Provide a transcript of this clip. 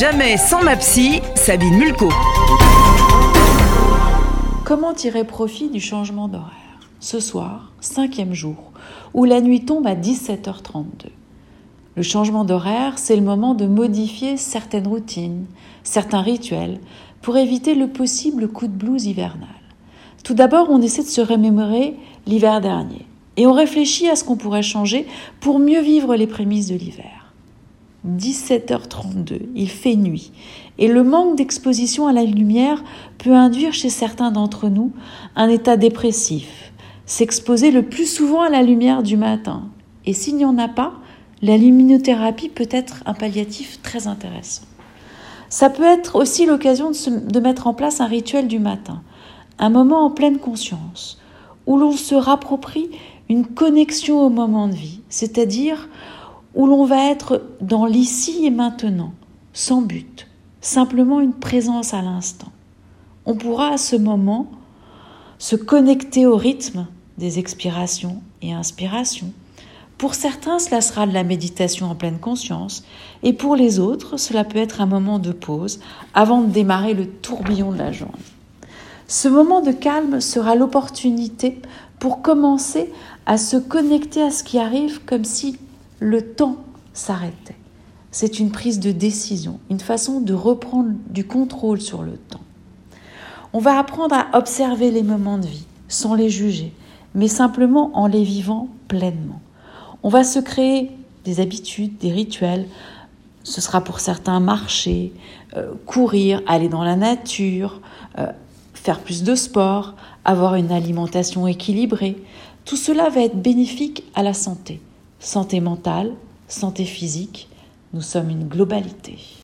Jamais sans ma psy, Sabine Mulco. Comment tirer profit du changement d'horaire Ce soir, cinquième jour, où la nuit tombe à 17h32. Le changement d'horaire, c'est le moment de modifier certaines routines, certains rituels, pour éviter le possible coup de blues hivernal. Tout d'abord, on essaie de se remémorer l'hiver dernier, et on réfléchit à ce qu'on pourrait changer pour mieux vivre les prémices de l'hiver. 17h32, il fait nuit, et le manque d'exposition à la lumière peut induire chez certains d'entre nous un état dépressif, s'exposer le plus souvent à la lumière du matin. Et s'il n'y en a pas, la luminothérapie peut être un palliatif très intéressant. Ça peut être aussi l'occasion de, de, mettre en place un rituel du matin, un moment en pleine conscience, où l'on se rapproprie une connexion au moment de vie, c'est-à-dire où l'on va être dans l'ici et maintenant, sans but, simplement une présence à l'instant. On pourra à ce moment se connecter au rythme des expirations et inspirations. Pour certains, cela sera de la méditation en pleine conscience, et pour les autres, cela peut être un moment de pause avant de démarrer le tourbillon de la journée. Ce moment de calme sera l'opportunité pour commencer à se connecter à ce qui arrive comme si le temps s'arrêtait. C'est une prise de décision, une façon de reprendre du contrôle sur le temps. On va apprendre à observer les moments de vie sans les juger, mais simplement en les vivant pleinement. On va se créer des habitudes, des rituels. Ce sera pour certains marcher, euh, courir, aller dans la nature, euh, faire plus de sport, avoir une alimentation équilibrée. Tout cela va être bénéfique à la santé. Santé mentale, santé physique, nous sommes une globalité.